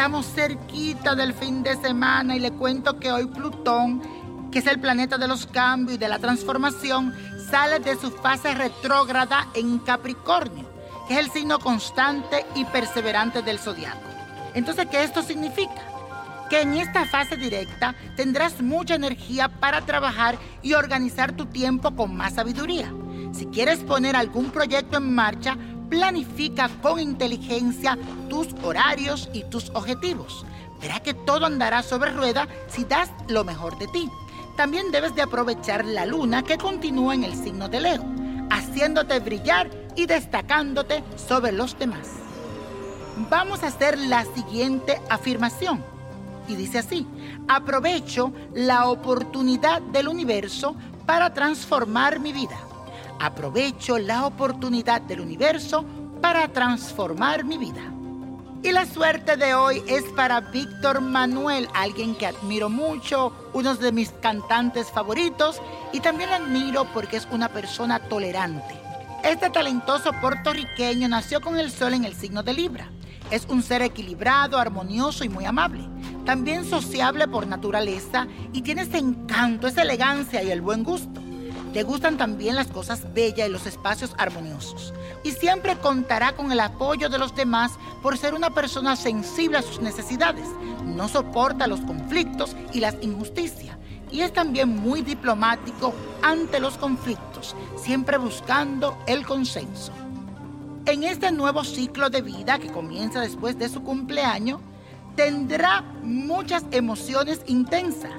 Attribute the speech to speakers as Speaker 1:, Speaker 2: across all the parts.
Speaker 1: estamos cerquita del fin de semana y le cuento que hoy Plutón, que es el planeta de los cambios y de la transformación, sale de su fase retrógrada en Capricornio, que es el signo constante y perseverante del zodiaco. Entonces, ¿qué esto significa? Que en esta fase directa tendrás mucha energía para trabajar y organizar tu tiempo con más sabiduría. Si quieres poner algún proyecto en marcha, planifica con inteligencia tus horarios y tus objetivos. Verá que todo andará sobre rueda si das lo mejor de ti. También debes de aprovechar la luna que continúa en el signo de Leo, haciéndote brillar y destacándote sobre los demás. Vamos a hacer la siguiente afirmación. Y dice así, aprovecho la oportunidad del universo para transformar mi vida aprovecho la oportunidad del universo para transformar mi vida. Y la suerte de hoy es para Víctor Manuel, alguien que admiro mucho, uno de mis cantantes favoritos y también admiro porque es una persona tolerante. Este talentoso puertorriqueño nació con el sol en el signo de Libra. Es un ser equilibrado, armonioso y muy amable. También sociable por naturaleza y tiene ese encanto, esa elegancia y el buen gusto. Le gustan también las cosas bellas y los espacios armoniosos. Y siempre contará con el apoyo de los demás por ser una persona sensible a sus necesidades. No soporta los conflictos y las injusticias. Y es también muy diplomático ante los conflictos, siempre buscando el consenso. En este nuevo ciclo de vida que comienza después de su cumpleaños, tendrá muchas emociones intensas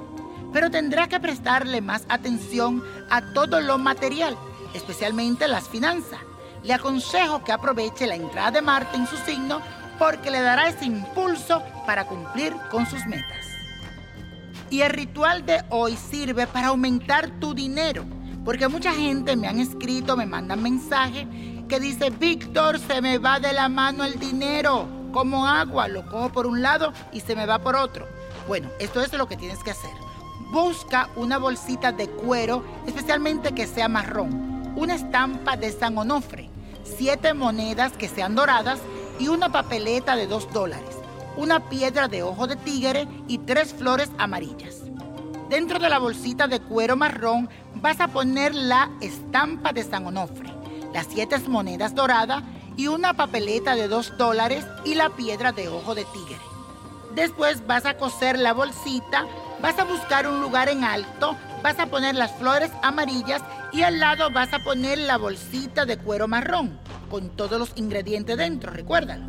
Speaker 1: pero tendrá que prestarle más atención a todo lo material, especialmente las finanzas. Le aconsejo que aproveche la entrada de Marte en su signo porque le dará ese impulso para cumplir con sus metas. Y el ritual de hoy sirve para aumentar tu dinero, porque mucha gente me han escrito, me mandan mensajes que dice, Víctor, se me va de la mano el dinero, como agua, lo cojo por un lado y se me va por otro. Bueno, esto es lo que tienes que hacer Busca una bolsita de cuero, especialmente que sea marrón, una estampa de San Onofre, siete monedas que sean doradas y una papeleta de dos dólares, una piedra de ojo de tigre y tres flores amarillas. Dentro de la bolsita de cuero marrón vas a poner la estampa de San Onofre, las siete monedas doradas y una papeleta de dos dólares y la piedra de ojo de tigre. Después vas a coser la bolsita Vas a buscar un lugar en alto, vas a poner las flores amarillas y al lado vas a poner la bolsita de cuero marrón con todos los ingredientes dentro, recuérdalo.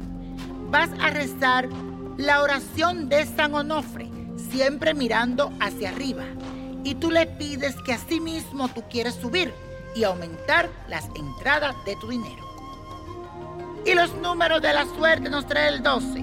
Speaker 1: Vas a rezar la oración de San Onofre, siempre mirando hacia arriba. Y tú le pides que así mismo tú quieres subir y aumentar las entradas de tu dinero. Y los números de la suerte nos trae el 12,